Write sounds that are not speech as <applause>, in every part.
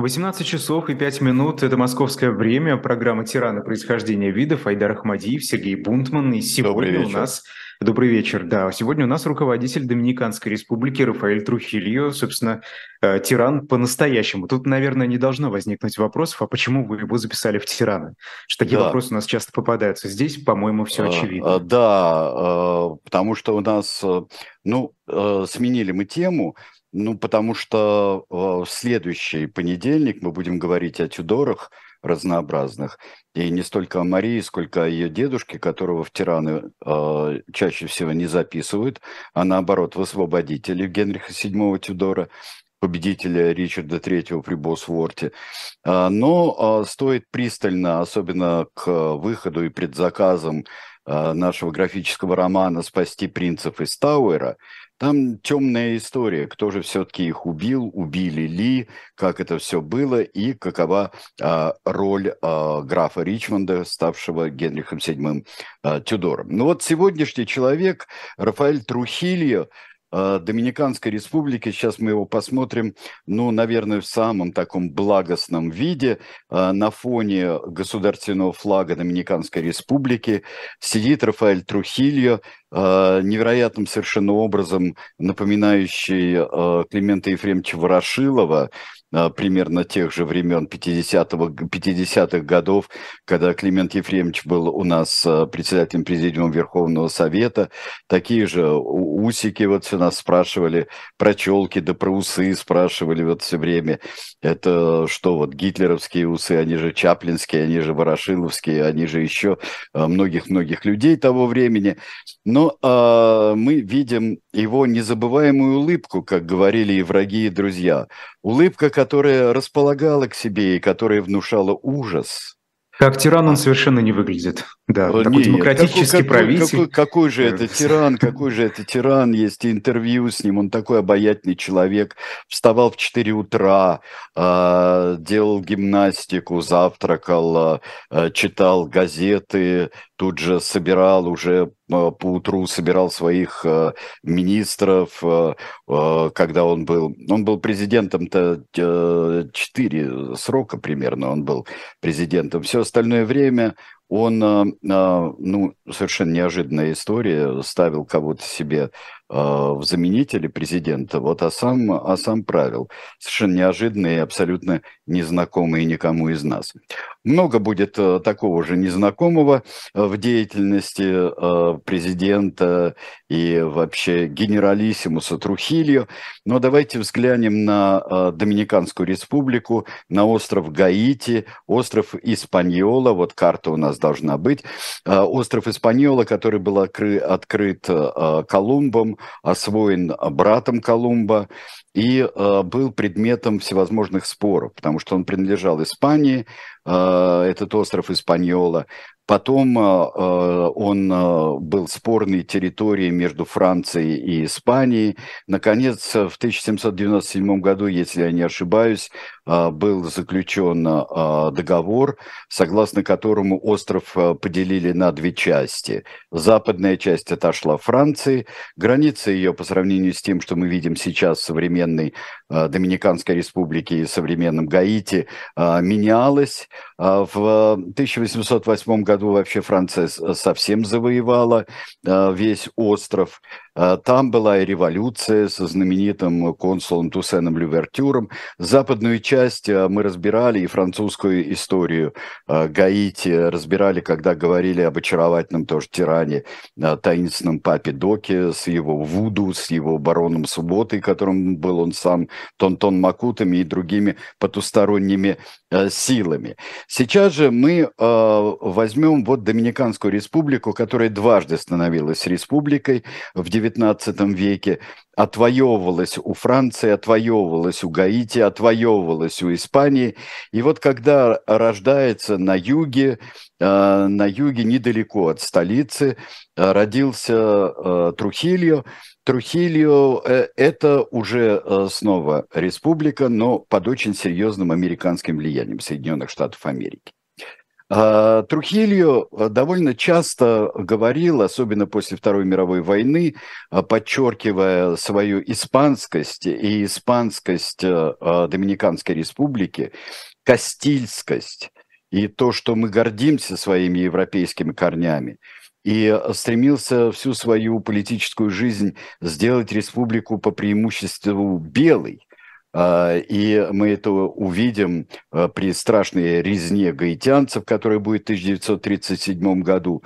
18 часов и 5 минут – это московское время, программа «Тираны. Происхождение видов», Айдар Ахмадиев, Сергей Бунтман. И сегодня у нас… Добрый вечер, да. Сегодня у нас руководитель Доминиканской республики Рафаэль Трухильо, собственно, э, тиран по-настоящему. Тут, наверное, не должно возникнуть вопросов, а почему вы его записали в тираны? Что такие да. вопросы у нас часто попадаются. Здесь, по-моему, все а, очевидно. А, да, потому что у нас, э, ну, э, сменили мы тему, ну, потому что э, в следующий понедельник мы будем говорить о Тюдорах разнообразных. И не столько о Марии, сколько о ее дедушке, которого в тираны э, чаще всего не записывают, а наоборот в освободителе Генриха VII Тюдора, победителя Ричарда III при Босворте. Э, но э, стоит пристально, особенно к выходу и предзаказам нашего графического романа «Спасти принцев из Тауэра», там темная история, кто же все-таки их убил, убили ли, как это все было и какова а, роль а, графа Ричмонда, ставшего Генрихом VII а, Тюдором. Ну вот сегодняшний человек, Рафаэль Трухильо, Э, Доминиканской республики. Сейчас мы его посмотрим, ну, наверное, в самом таком благостном виде. Э, на фоне государственного флага Доминиканской республики сидит Рафаэль Трухильо, э, невероятным совершенно образом напоминающий Климента Ефремовича Ворошилова, примерно тех же времен 50-х 50 годов, когда Климент Ефремович был у нас а, председателем Президиума Верховного Совета. Такие же усики вот все нас спрашивали, про челки да про усы спрашивали вот все время. Это что вот гитлеровские усы, они же чаплинские, они же ворошиловские, они же еще а, многих-многих людей того времени. Но э, мы видим его незабываемую улыбку, как говорили и враги, и друзья. Улыбка, которая располагала к себе и которая внушала ужас. Как тиран он совершенно не выглядит. Да, Нет, такой демократический какой, правитель. Какой, какой же это тиран, какой же это тиран, есть интервью с ним, он такой обаятельный человек, вставал в 4 утра, э, делал гимнастику, завтракал, э, читал газеты, тут же собирал уже по утру собирал своих э, министров, э, э, когда он был, он был президентом-то э, 4 срока примерно, он был президентом. Все остальное время он, э, э, ну, совершенно неожиданная история, ставил кого-то себе в заменители президента, вот, а сам, а сам правил. Совершенно неожиданный и абсолютно незнакомый никому из нас. Много будет такого же незнакомого в деятельности президента и вообще генералиссимуса Трухилью. Но давайте взглянем на Доминиканскую республику, на остров Гаити, остров Испаньола. Вот карта у нас должна быть. Остров Испаньола, который был открыт Колумбом, освоен братом Колумба и а, был предметом всевозможных споров, потому что он принадлежал Испании, этот остров Испаньола, Потом он был спорной территорией между Францией и Испанией. Наконец, в 1797 году, если я не ошибаюсь, был заключен а, договор, согласно которому остров а, поделили на две части. Западная часть отошла Франции, граница ее по сравнению с тем, что мы видим сейчас в современной Доминиканской республике и современном Гаити, менялась. В 1808 году вообще Франция совсем завоевала весь остров. А, там была и революция со знаменитым консулом Туссеном Лювертюром. Западную часть а, мы разбирали, и французскую историю а, Гаити разбирали, когда говорили об очаровательном тоже тиране, таинственном папе Доке с его Вуду, с его бароном Субботой, которым был он сам, Тонтон Макутами и другими потусторонними силами. Сейчас же мы возьмем вот Доминиканскую республику, которая дважды становилась республикой в XIX веке отвоевывалась у Франции, отвоевывалась у Гаити, отвоевывалась у Испании. И вот когда рождается на юге, э, на юге недалеко от столицы, э, родился э, Трухильо, Трухильо – это уже снова республика, но под очень серьезным американским влиянием Соединенных Штатов Америки. А, Трухильо э, довольно часто говорил, особенно после Второй мировой войны, э, подчеркивая свою испанскость и испанскость э, Доминиканской республики, кастильскость и то, что мы гордимся своими европейскими корнями, и стремился всю свою политическую жизнь сделать республику по преимуществу белой, а, и мы это увидим а, при страшной резне гаитянцев, которая будет в 1937 году.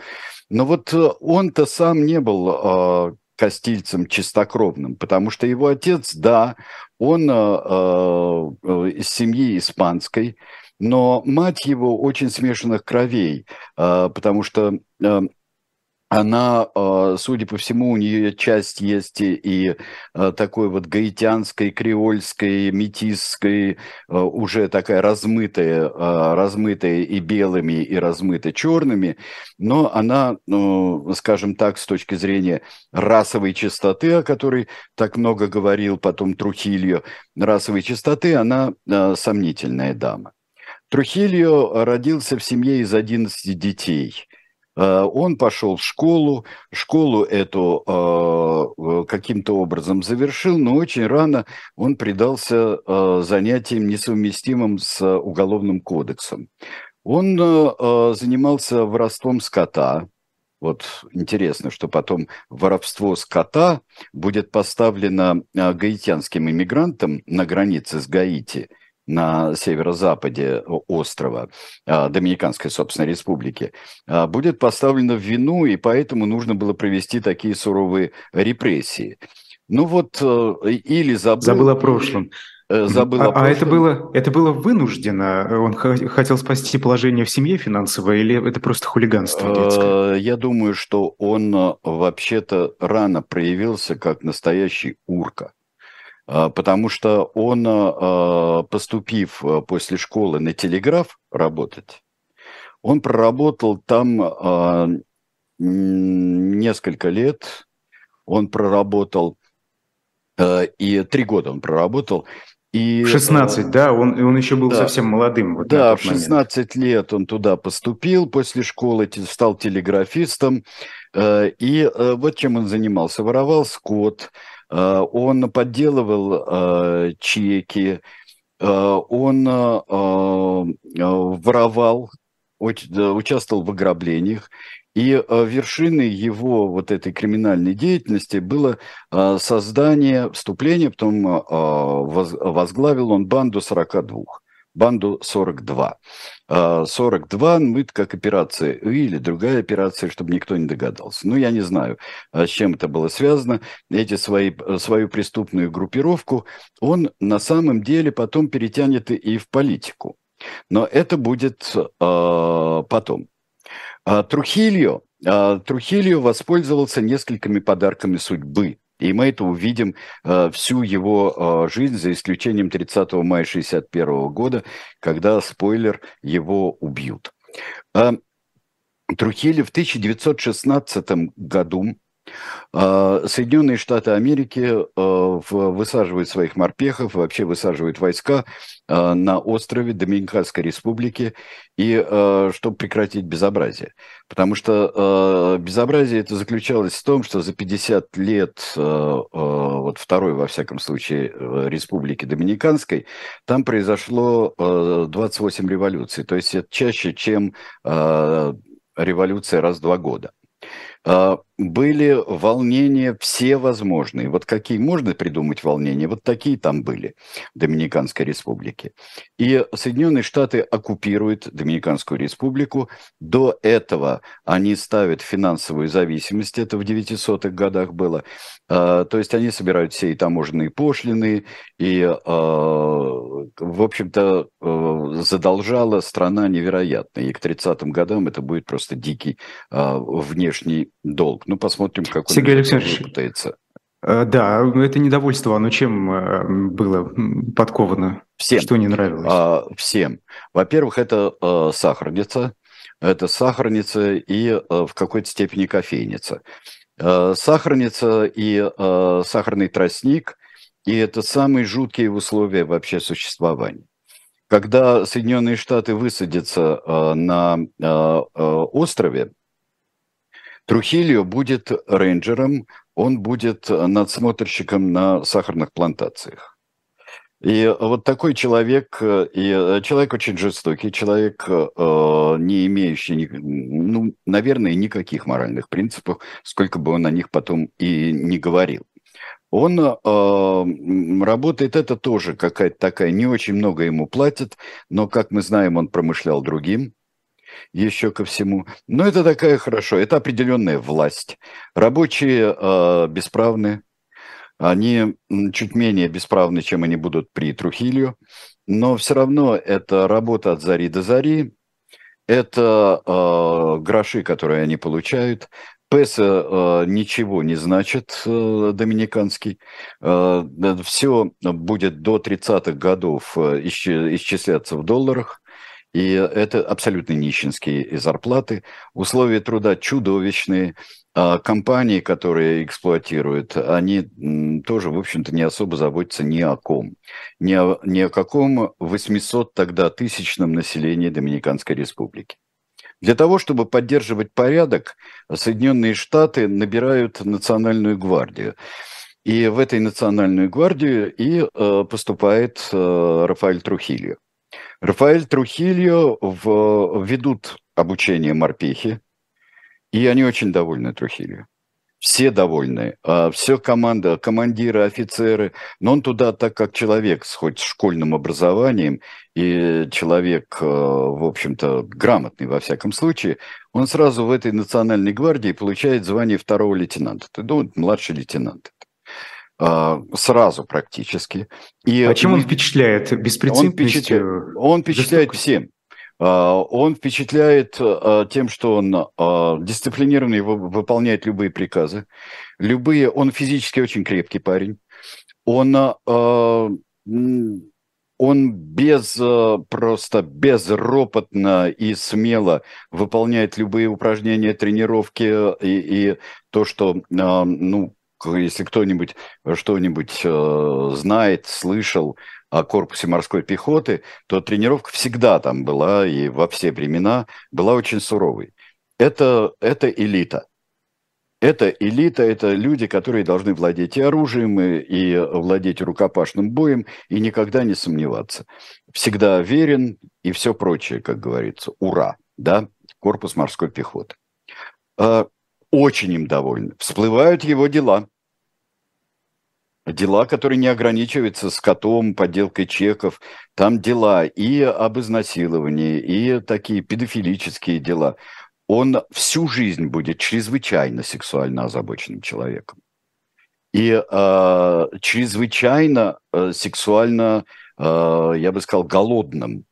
Но вот э, он-то сам не был а, кастильцем чистокровным, потому что его отец, да, он из семьи испанской, но мать его очень смешанных кровей, потому что она, а, судя по всему, у нее часть есть и а, такой вот гаитянской, креольской, метисской, а, уже такая размытая, размытая и белыми, и размытая черными, но она, ну, скажем так, с точки зрения расовой чистоты, о которой так много говорил потом Трухильо, расовой чистоты, она сомнительная дама. Трухильо родился в семье из 11 детей – он пошел в школу, школу эту э, каким-то образом завершил, но очень рано он предался э, занятиям, несовместимым с Уголовным кодексом. Он занимался воровством скота, вот интересно, что потом воровство скота будет поставлено гаитянским иммигрантам на границе с Гаити – на северо-западе острова, а, Доминиканской, собственно, республики, а, будет поставлено в вину, и поэтому нужно было провести такие суровые репрессии. Ну вот, э, или забыл... Забыл о прошлом. Э, забыл а, о прошлом. А это было, это было вынуждено? Он хотел спасти положение в семье финансовое, или это просто хулиганство детское? Э, я думаю, что он вообще-то рано проявился как настоящий урка. А, потому что он, а, поступив а, после школы на телеграф работать, он проработал там несколько лет, он проработал, и три года он проработал, и, 16, да, он, он еще был да, совсем молодым. Вот да, в 16 момент. лет он туда поступил после школы, стал телеграфистом. И вот чем он занимался. Воровал скот, он подделывал э, чеки, э, он воровал, участвовал в ограблениях. И вершиной его вот этой криминальной деятельности было создание, вступление, потом возглавил он банду 42 банду 42. 42 ну, это как операция или другая операция, чтобы никто не догадался. Ну, я не знаю, а с чем это было связано. Эти свои, свою преступную группировку он на самом деле потом перетянет и в политику. Но это будет э, потом. А Трухильо, э, Трухильо воспользовался несколькими подарками судьбы и мы это увидим э, всю его э, жизнь, за исключением 30 мая 1961 года, когда, спойлер, его убьют. Э, Трухили в 1916 году а, Соединенные Штаты Америки а, высаживают своих морпехов, вообще высаживают войска на острове Доминиканской Республики, и чтобы прекратить безобразие. Потому что безобразие это заключалось в том, что за 50 лет, вот второй, во всяком случае, Республики Доминиканской, там произошло 28 революций. То есть это чаще, чем революция раз в два года. А, были волнения все возможные. Вот какие можно придумать волнения, вот такие там были в Доминиканской республике. И Соединенные Штаты оккупируют Доминиканскую республику. До этого они ставят финансовую зависимость, это в 900-х годах было. А, то есть они собирают все и таможенные пошлины, и, а, в общем-то, задолжала страна невероятно. И к 30-м годам это будет просто дикий внешний долг. Ну, посмотрим, как он Сергей Александрович, выпутается. Э, да, это недовольство, оно чем э, было подковано? Всем. Что не нравилось? А, всем. Во-первых, это а, сахарница, это сахарница и а, в какой-то степени кофейница. А, сахарница и а, сахарный тростник, и это самые жуткие условия вообще существования. когда Соединенные Штаты высадятся э, на э, острове, Трухильо будет рейнджером, он будет надсмотрщиком на сахарных плантациях. И вот такой человек, и человек очень жестокий, человек, не имеющий, ну, наверное, никаких моральных принципов, сколько бы он о них потом и не говорил. Он э, работает, это тоже какая-то такая, не очень много ему платят, но, как мы знаем, он промышлял другим, еще ко всему. Но это такая хорошо, это определенная власть. Рабочие э, бесправны, они чуть менее бесправны, чем они будут при Трухилью, но все равно это работа от зари до зари, это э, гроши, которые они получают, Песа э, ничего не значит, э, доминиканский. Э, все будет до 30-х годов э, исчисляться в долларах. И это абсолютно нищенские зарплаты. Условия труда чудовищные. А компании, которые эксплуатируют, они тоже, в общем-то, не особо заботятся ни о ком. Ни о, ни о каком 800 тогда тысячном населении Доминиканской республики. Для того, чтобы поддерживать порядок, Соединенные Штаты набирают национальную гвардию. И в этой национальную гвардию и э, поступает э, Рафаэль Трухильо. Рафаэль Трухильо в, ведут обучение морпехи, и они очень довольны Трухильо. Все довольны, а, все команда, командиры, офицеры, но он туда, так как человек с хоть школьным образованием и человек, а, в общем-то, грамотный во всяком случае, он сразу в этой национальной гвардии получает звание второго лейтенанта, ну, младший лейтенант сразу практически. И, а чем он впечатляет? Беспрецедентностью? Он впечатляет, он впечатляет всем. А, он впечатляет а, тем, что он а, дисциплинированный, выполняет любые приказы. Любые, он физически очень крепкий парень. Он, он без, просто безропотно и смело выполняет любые упражнения, тренировки и, и то, что, ну, если кто-нибудь что-нибудь знает, слышал, о корпусе морской пехоты, то тренировка всегда там была и во все времена была очень суровой. Это, это элита. Это элита, это люди, которые должны владеть и оружием, и, владеть рукопашным боем, и никогда не сомневаться. Всегда верен и все прочее, как говорится. Ура! Да? Корпус морской пехоты. А, очень им довольны. Всплывают его дела – Дела, которые не ограничиваются скотом, подделкой чеков. Там дела и об изнасиловании, и такие педофилические дела. Он всю жизнь будет чрезвычайно сексуально озабоченным человеком. И э, чрезвычайно э, сексуально, э, я бы сказал, голодным.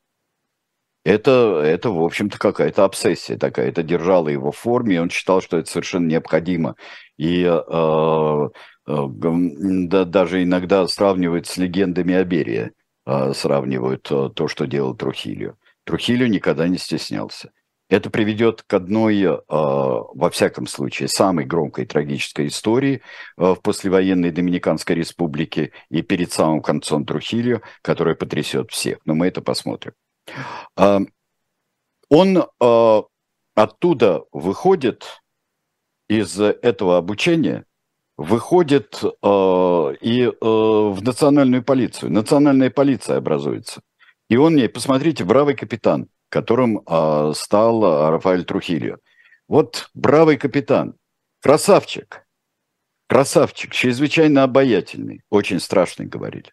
Это, это в общем-то, какая-то обсессия такая. Это держало его в форме, и он считал, что это совершенно необходимо. И э, да, даже иногда сравнивают с легендами Аберия, а, сравнивают э, то, что делал Трухилио. Трухилио никогда не стеснялся. Это приведет к одной, э, во всяком случае, самой громкой трагической истории в послевоенной Доминиканской республике и перед самым концом Трухилио, которая потрясет всех. Но мы это посмотрим. А, он оттуда выходит из этого обучения – выходит э, и э, в национальную полицию. Национальная полиция образуется. И он мне, посмотрите, бравый капитан, которым э, стал Рафаэль Трухильо. Вот бравый капитан, красавчик, красавчик, чрезвычайно обаятельный, очень страшный, говорили.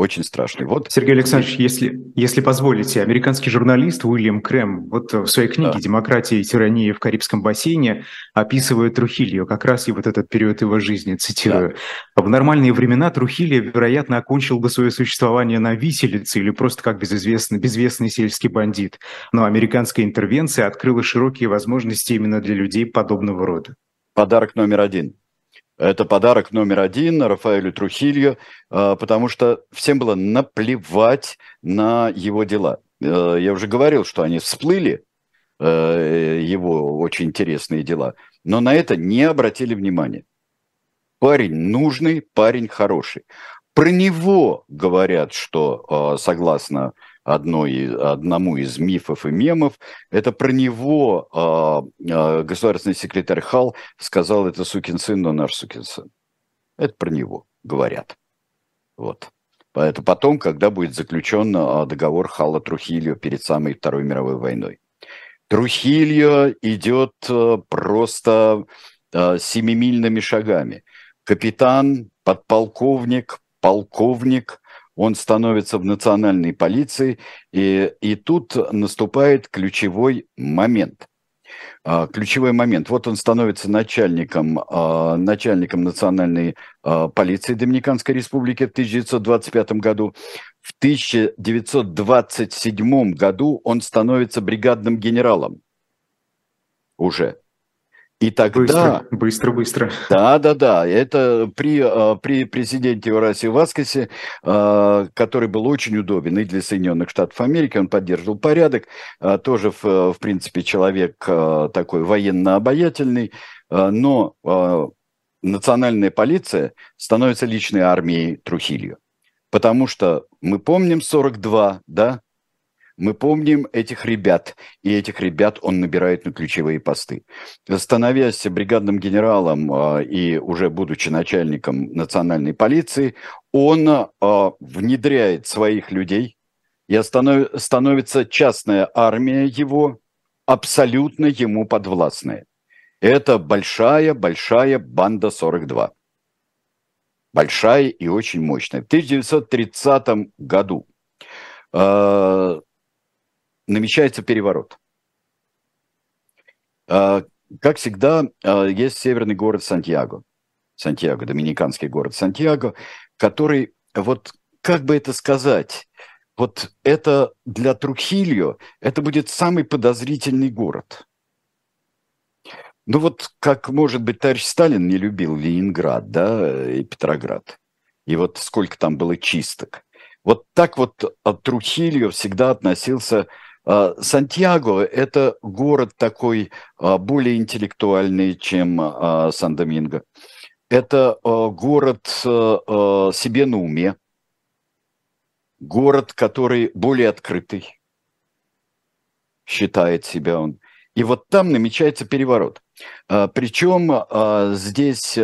Очень страшный. Вот. Сергей Александрович, если, если позволите, американский журналист Уильям Крэм вот в своей книге да. «Демократия и тирания в Карибском бассейне» описывает Трухильо, как раз и вот этот период его жизни, цитирую. Да. «В нормальные времена Трухильо, вероятно, окончил бы свое существование на виселице или просто как безызвестный, безвестный сельский бандит. Но американская интервенция открыла широкие возможности именно для людей подобного рода». Подарок номер один. Это подарок номер один Рафаэлю Трухилью, а, потому что всем было наплевать на его дела. Э, я уже говорил, что они всплыли, э, его очень интересные дела, но на это не обратили внимания. Парень нужный, парень хороший. Про него говорят, что согласно одной, одному из мифов и мемов. Это про него э, государственный секретарь Хал сказал, это сукин сын, но наш сукин сын. Это про него говорят. Вот. Это потом, когда будет заключен договор Хала Трухильо перед самой Второй мировой войной. Трухильо идет просто семимильными шагами. Капитан, подполковник, полковник, он становится в национальной полиции, и, и тут наступает ключевой момент. А, ключевой момент. Вот он становится начальником, а, начальником национальной а, полиции Доминиканской Республики в 1925 году. В 1927 году он становится бригадным генералом уже. И тогда... Быстро, быстро, Да, да, да. Это при, а, при президенте Урасе Васкесе, а, который был очень удобен и для Соединенных Штатов Америки, он поддерживал порядок, а, тоже, в, в принципе, человек такой военно-обаятельный, но национальная полиция становится личной армией Трухилью. Потому что мы помним 42, да, мы помним этих ребят, и этих ребят он набирает на ключевые посты. Становясь бригадным генералом а, и уже будучи начальником национальной полиции, он а, внедряет своих людей, и становится частная армия его, абсолютно ему подвластная. Это большая-большая банда 42. Большая и очень мощная. В 1930 году а, намечается переворот. А, как всегда, а, есть северный город Сантьяго. Сантьяго, доминиканский город Сантьяго, который, вот как бы это сказать, вот это для Трухильо, это будет самый подозрительный город. Ну вот как, может быть, товарищ Сталин не любил Ленинград, да, и Петроград. И вот сколько там было чисток. Вот так вот Трухильо всегда относился Сантьяго – это город такой а, более интеллектуальный, чем а, Сан-Доминго. Это город себе на уме, город, который более открытый, считает себя он. И вот там намечается переворот. Причем здесь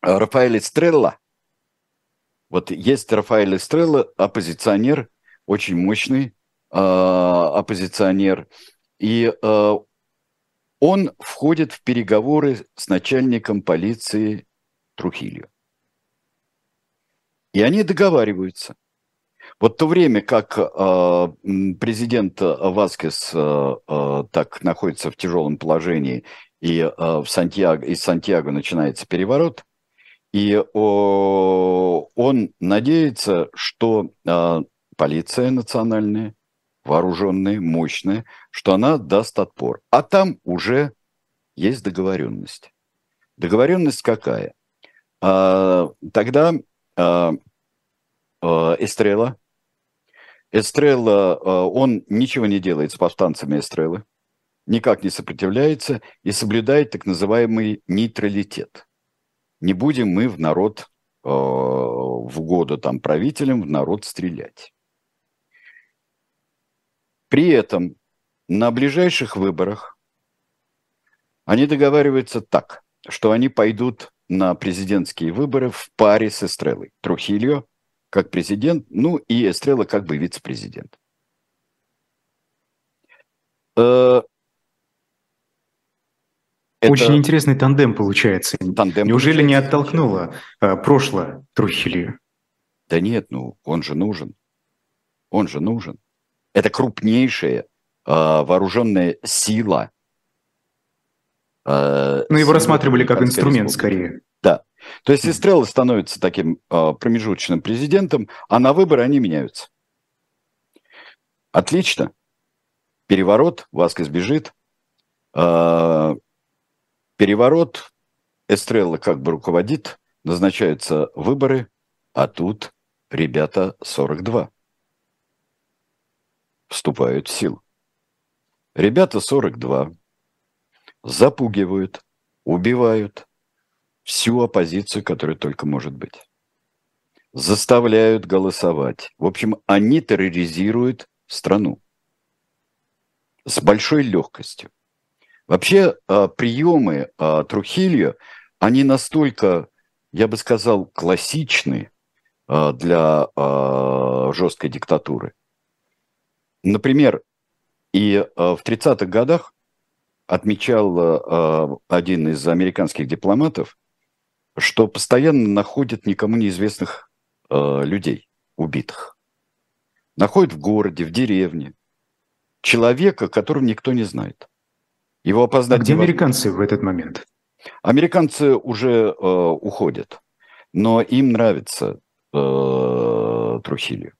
Рафаэль Стрелла, вот есть Рафаэль Стрелла, оппозиционер, очень мощный, а, оппозиционер, и а, он входит в переговоры с начальником полиции Трухилью. И они договариваются. Вот то время, как э, президент Васкес так находится в тяжелом положении, и в Сантьяго, из Сантьяго начинается переворот, и он надеется, что полиция национальная вооруженная, мощная, что она даст отпор. А там уже есть договоренность. Договоренность какая? А, тогда а, а, Эстрела, Эстрела, а, он ничего не делает с повстанцами Эстрелы, никак не сопротивляется и соблюдает так называемый нейтралитет. Не будем мы в народ э, в году там правителям в народ стрелять. При этом на ближайших выборах они договариваются так, что они пойдут на президентские выборы в паре с Эстрелой. Трухильо как президент, ну и Эстрела как бы вице-президент. Э, это... Очень интересный тандем получается. Тандем Неужели получается, не оттолкнуло а, прошлое Трухилью? Да нет, ну он же нужен. Он же нужен. Это крупнейшая э, вооруженная сила. Э, ну, его рассматривали как инструмент скорее. Да. То есть Эстрелла становится таким э, промежуточным президентом, а на выборы они меняются. Отлично. Переворот, Васкес бежит. Э, переворот, Эстрелла как бы руководит, назначаются выборы, а тут ребята 42 вступают в силу. Ребята 42 запугивают, убивают всю оппозицию, которая только может быть. заставляют голосовать. В общем, они терроризируют страну с большой легкостью. Вообще а, приемы а, Трухильо, они настолько, я бы сказал, классичны а, для жесткой диктатуры. Например, и в 30-х годах отмечал один из американских дипломатов, что постоянно находят никому неизвестных людей, убитых. Находят в городе, в деревне. Человека, которого никто не знает. Его опознать. А где американцы в этот момент? Американцы уже э, уходят, но им нравится э, Трухилью.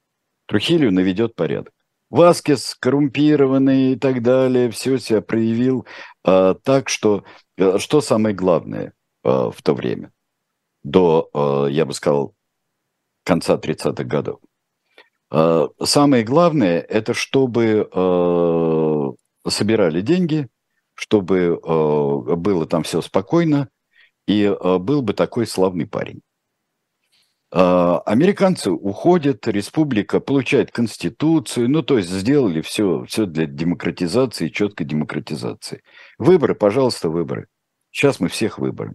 Трухилью наведет порядок. Васкес коррумпированный и так далее, все себя проявил э, так, что э, что самое главное э, в то время, до, э, я бы сказал, конца 30-х годов. Э, самое главное, это чтобы э, собирали деньги, чтобы э, было там все спокойно, и э, был бы такой славный парень. Э, американцы уходят, республика получает конституцию, ну то есть сделали все, все для демократизации, четкой демократизации. Выборы, пожалуйста, выборы. Сейчас мы всех выборы.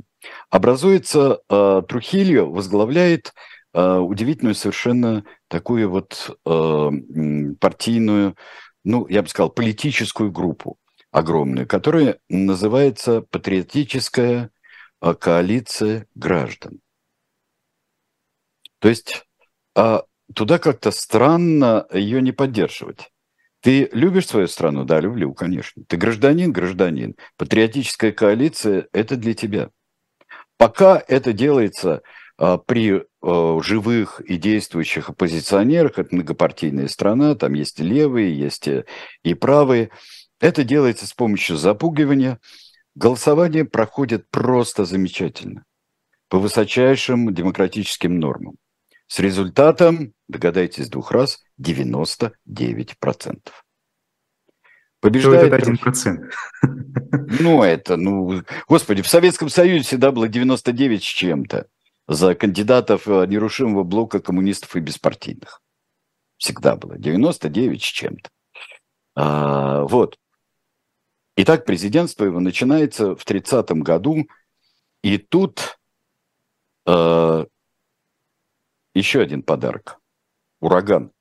Образуется э, Трухильо, возглавляет э, удивительную совершенно такую вот э, партийную, ну, я бы сказал, политическую группу огромную, которая называется «Патриотическая а, коалиция граждан». То есть а туда как-то странно ее не поддерживать. Ты любишь свою страну? Да, люблю, конечно. Ты гражданин? Гражданин. Патриотическая коалиция – это для тебя. Пока это делается а, при а, живых и действующих оппозиционерах, это многопартийная страна, там есть и левые, есть и правые – это делается с помощью запугивания. Голосование проходит просто замечательно, по высочайшим демократическим нормам. С результатом, догадайтесь двух раз, 99%. Побеждает один процент. Ну, это, ну, господи, в Советском Союзе всегда было 99 с чем-то за кандидатов э, нерушимого блока коммунистов и беспартийных. Всегда было 99 с чем-то. А, вот. Итак, президентство его начинается в 30-м году, и тут э, еще один подарок. Ураган.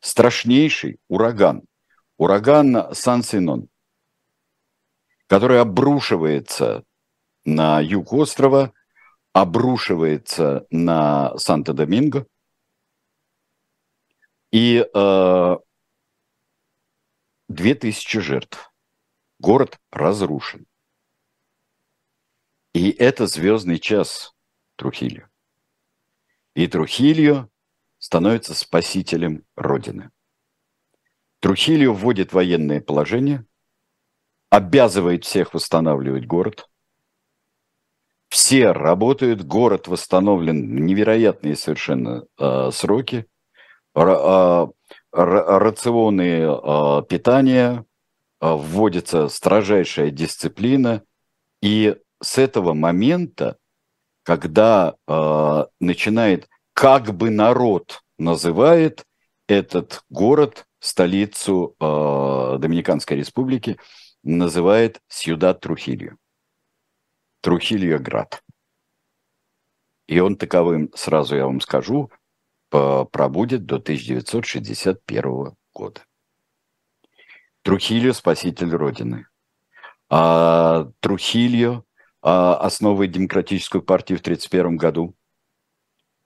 Страшнейший ураган. Ураган Сан-Синон, который обрушивается на юг острова, обрушивается на Санто-Доминго. И э, 2000 жертв. Город разрушен. И это звездный час Трухильо. И Трухильо становится спасителем Родины. Трухильо вводит военное положение, обязывает всех восстанавливать город. Все работают, город восстановлен в невероятные совершенно э, сроки. Р, э, рационы а, питания, а, вводится строжайшая дисциплина. И с этого момента, когда а, начинает как бы народ называет этот город, столицу Доминиканской республики, называет Сьюдад Трухильо. Трухильо град. И он таковым, сразу я вам скажу, пробудет до 1961 года. Трухильо – спаситель Родины. А Трухильо основывает демократическую партию в 1931 году.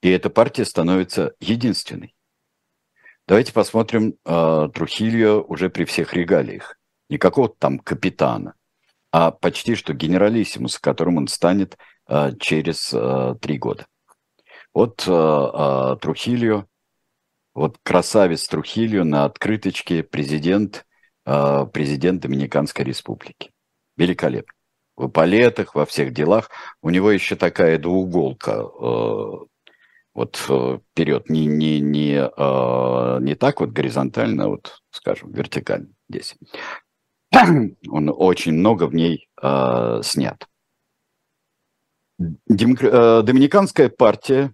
И эта партия становится единственной. Давайте посмотрим а, Трухильо уже при всех регалиях. Не какого-то там капитана, а почти что генералиссимус, которым он станет а, через а, три года. Вот э, э, Трухильо, вот красавец Трухильо на открыточке президент, э, президент Доминиканской республики. Великолепно. В палетах, во всех делах. У него еще такая двууголка э, вот э, вперед, не, не, не, э, не так вот горизонтально, а вот, скажем, вертикально здесь. <clears throat> Он очень много в ней снят. Доминиканская партия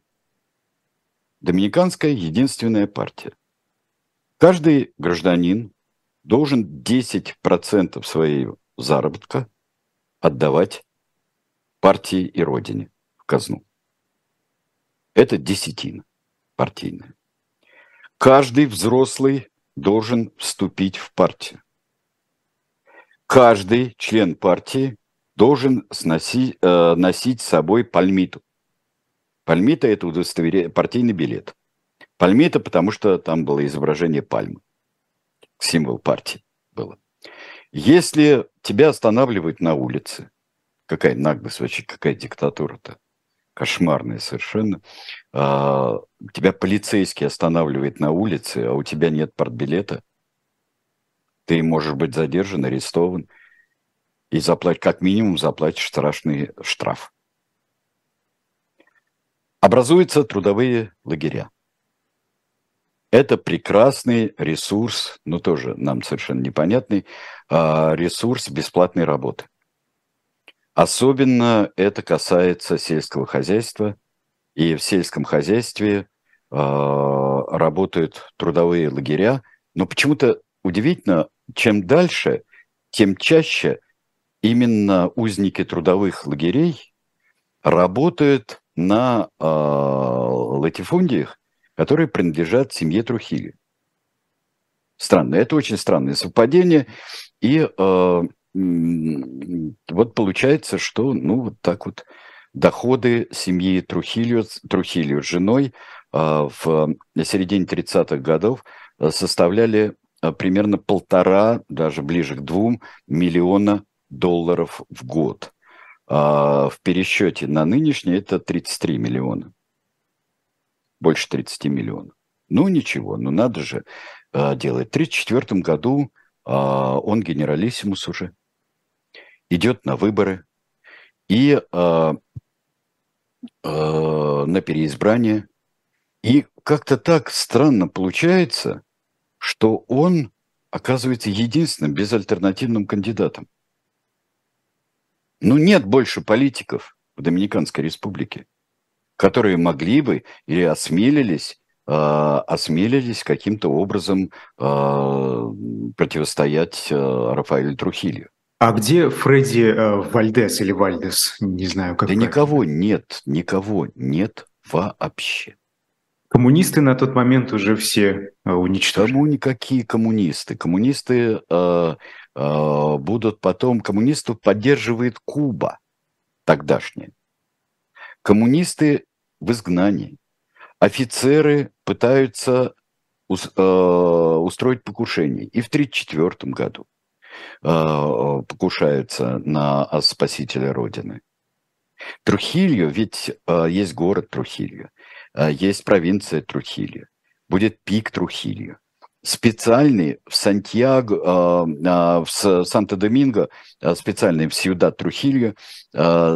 Доминиканская единственная партия. Каждый гражданин должен 10% своего заработка отдавать партии и родине в казну. Это десятина партийная. Каждый взрослый должен вступить в партию. Каждый член партии должен сноси, э, носить с собой пальмиту. Пальмита – это удостоверение, партийный билет. Пальмита, потому что там было изображение пальмы. Символ партии. Если тебя останавливают на улице, какая наглость вообще, какая диктатура-то, кошмарная совершенно, а, тебя полицейский останавливает на улице, а у тебя нет партбилета, ты можешь быть задержан, арестован и заплатить, как минимум заплатишь страшный штраф. Образуются трудовые лагеря. Это прекрасный ресурс, ну тоже нам совершенно непонятный, а, ресурс бесплатной работы. Особенно это касается сельского хозяйства, и в сельском хозяйстве а, работают трудовые лагеря, но почему-то удивительно, чем дальше, тем чаще именно узники трудовых лагерей работают на э, латифундиях, которые принадлежат семье Трухили. Странно, это очень странное совпадение. И э, вот получается, что, ну, вот так вот доходы семьи Трухилио, Трухилио с женой э, в середине 30-х годов составляли примерно полтора, даже ближе к двум миллиона долларов в год. А в пересчете на нынешний это 33 миллиона. Больше 30 миллионов. Ну ничего, ну надо же а, делать. В 1934 году а, он генералиссимус уже. Идет на выборы. И а, а, на переизбрание. И как-то так странно получается, что он оказывается единственным безальтернативным кандидатом. Ну, нет больше политиков в Доминиканской республике, которые могли бы или осмелились э, осмелились каким-то образом э, противостоять э, Рафаэлю Трухилью. А где Фредди э, Вальдес или Вальдес? Не знаю, как. Да никого нет, никого нет вообще. Коммунисты на тот момент уже все уничтожены. Кому никакие коммунисты? Коммунисты э, Э, будут потом... Коммунистов поддерживает Куба тогдашняя. Коммунисты в изгнании. Офицеры пытаются э, устроить покушение. И в 1934 году э, покушаются на спасителя Родины. Трухилью, ведь есть город Трухилью, есть провинция Трухилью, будет пик Трухилью специальный в Сантьяго, э, э, в Санто-Доминго, э, специальный в Сьюдад Трухильо,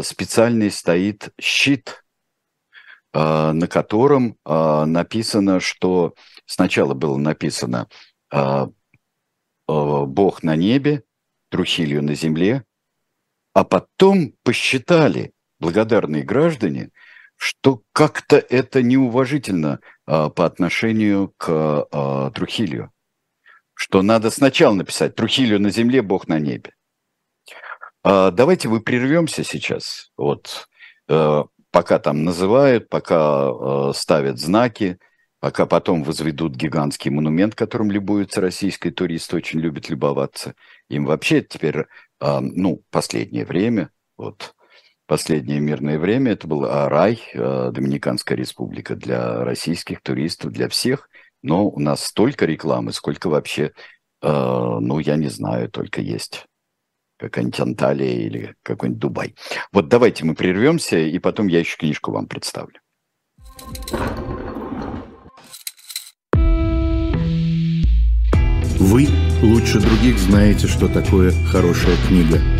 специальный стоит щит, на котором написано, что сначала было написано «Бог на небе», Трухилью на земле, а потом посчитали благодарные граждане, что как-то это неуважительно по отношению к а, Трухилью. Что надо сначала написать «Трухилью на земле, Бог на небе». А, давайте вы прервемся сейчас. Вот а, пока там называют, пока ставят знаки, пока потом возведут гигантский монумент, которым любуются российские туристы, очень любят любоваться. Им вообще теперь, ну, последнее время, вот, последнее мирное время. Это был рай, э, Доминиканская республика для российских туристов, для всех. Но у нас столько рекламы, сколько вообще, э, ну, я не знаю, только есть какая-нибудь Анталия или какой-нибудь Дубай. Вот давайте мы прервемся, и потом я еще книжку вам представлю. Вы лучше других знаете, что такое хорошая книга –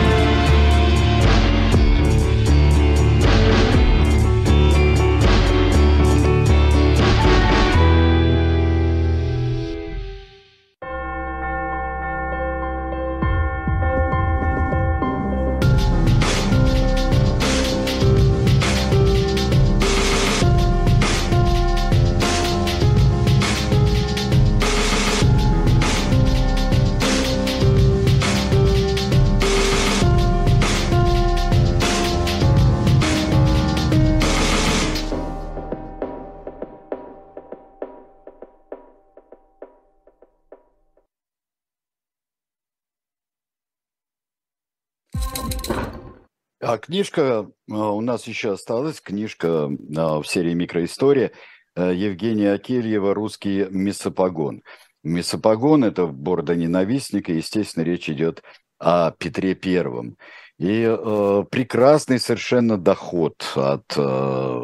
А книжка, у нас еще осталась книжка в серии «Микроистория» Евгения Акельева «Русский месопогон». Месопогон – это борда ненавистника, естественно, речь идет о Петре Первом. И э, прекрасный совершенно доход от э,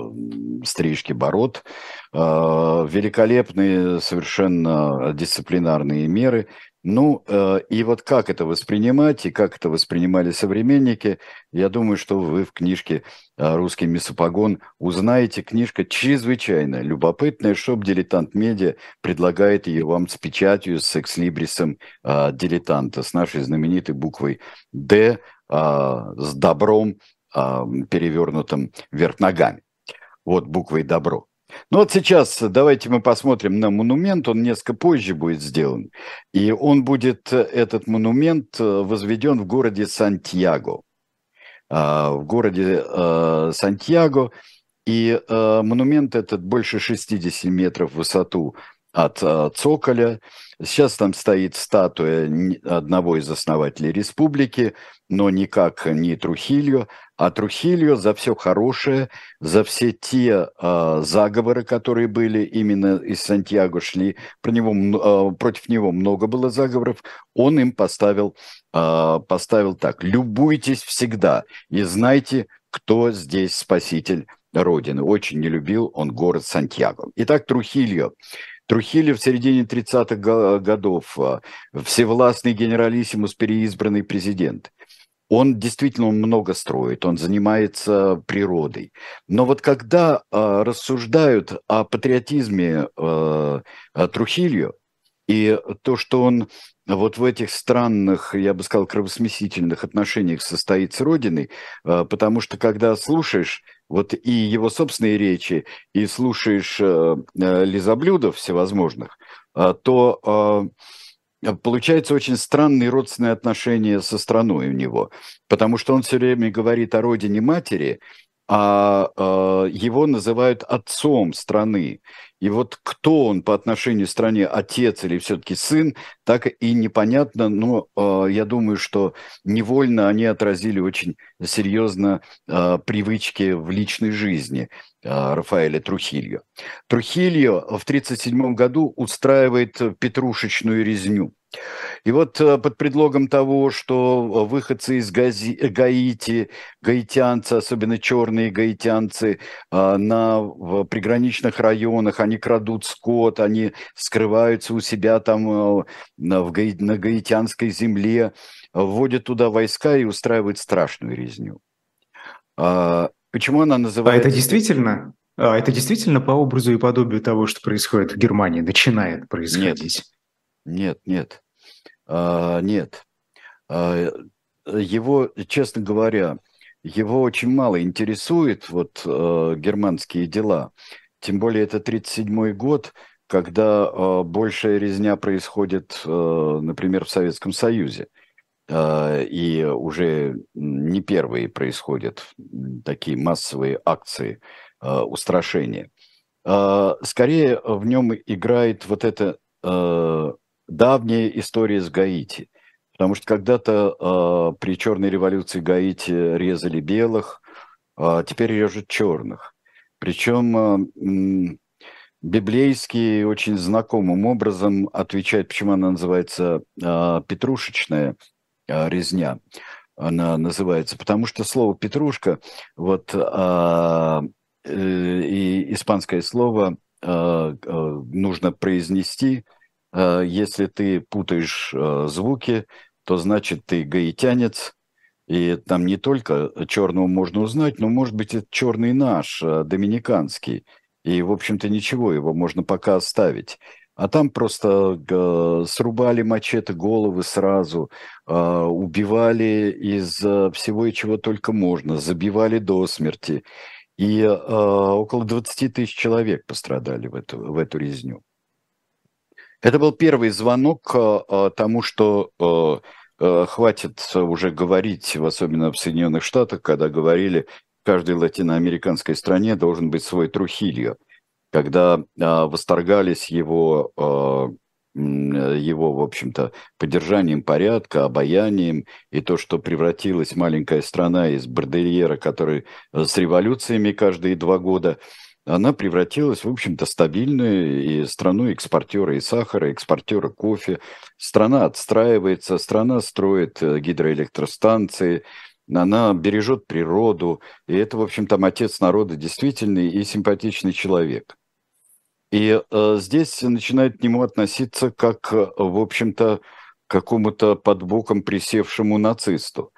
стрижки бород, э, великолепные совершенно дисциплинарные меры – ну, э, и вот как это воспринимать, и как это воспринимали современники, я думаю, что вы в книжке э, «Русский месопогон» узнаете. Книжка чрезвычайно любопытная. Shop «Дилетант Media» предлагает ее вам с печатью, с экслибрисом э, «Дилетанта», с нашей знаменитой буквой «Д», с добром, перевернутым вверх ногами. Вот буквой «Добро». Ну вот сейчас давайте мы посмотрим на монумент, он несколько позже будет сделан. И он будет, э, этот монумент, э, возведен в городе Сантьяго. А, в городе э, Сантьяго. И монумент этот больше 60 метров в высоту от цоколя. Сейчас там стоит статуя одного из основателей республики, но никак не Трухильо, а Трухильо за все хорошее, за все те э, заговоры, которые были именно из Сантьяго шли, про него, э, против него много было заговоров, он им поставил, э, поставил так, любуйтесь всегда и знайте, кто здесь спаситель Родины. Очень не любил он город Сантьяго. Итак, Трухильо. Трухильо в середине 30-х годов, всевластный генералиссимус, переизбранный президент он действительно много строит, он занимается природой. Но вот когда э, рассуждают о патриотизме э, Трухильо и то, что он вот в этих странных, я бы сказал, кровосмесительных отношениях состоит с Родиной, э, потому что когда слушаешь вот и его собственные речи, и слушаешь э, э, лизоблюдов всевозможных, э, то... Э, получается очень странные родственные отношения со страной у него, потому что он все время говорит о родине матери, а э, его называют отцом страны. И вот кто он по отношению к стране, отец или все-таки сын, так и непонятно, но э, я думаю, что невольно они отразили очень серьезно э, привычки в личной жизни э, Рафаэля Трухильо. Трухильо в 1937 году устраивает петрушечную резню. И вот э, под предлогом того, что выходцы из Гази, Гаити, гаитянцы, особенно черные гаитянцы, э, на, в приграничных районах, они крадут скот, они скрываются у себя там э, в гаи, на гаитянской земле, вводят туда войска и устраивают страшную резню. А, почему она называется... А это действительно? А это действительно по образу и подобию того, что происходит в Германии, начинает происходить? Нет. Нет, нет, нет. А, его, честно говоря, его очень мало интересует вот а, германские дела. Тем более это 1937 год, когда а, большая резня происходит, а, например, в Советском Союзе. А, и уже не первые происходят такие массовые акции а, устрашения. А, скорее в нем играет вот это а, давняя история с Гаити. Потому что когда-то э, при черной революции Гаити резали белых, а теперь режут черных. Причем э, библейский очень знакомым образом отвечает, почему она называется э, петрушечная э, резня. Она называется, потому что слово петрушка, вот э, э, и испанское слово э, нужно произнести – если ты путаешь э, звуки, то значит ты гаитянец, и там не только черного можно узнать, но, может быть, это черный наш, э, доминиканский. И, в общем-то, ничего, его можно пока оставить. А там просто срубали мачете головы сразу, убивали из всего чего только можно, забивали до смерти. И около 20 тысяч человек пострадали в эту, в эту резню. Это был первый звонок э, э, тому, что э, хватит уже говорить, особенно в Соединенных Штатах, когда говорили, в каждой латиноамериканской стране должен быть свой Трухильо, когда восторгались его его, в общем-то, поддержанием порядка, обаянием, и то, что превратилась маленькая страна из бордельера, который с революциями каждые два года, она превратилась, в общем-то, стабильную и страну экспортера и сахара, экспортера кофе. Страна отстраивается, страна строит э, гидроэлектростанции, она бережет природу, и это, в общем, там отец народа действительный и симпатичный человек. И э, здесь начинают к нему относиться как, э, в общем-то, какому-то под боком присевшему нацисту.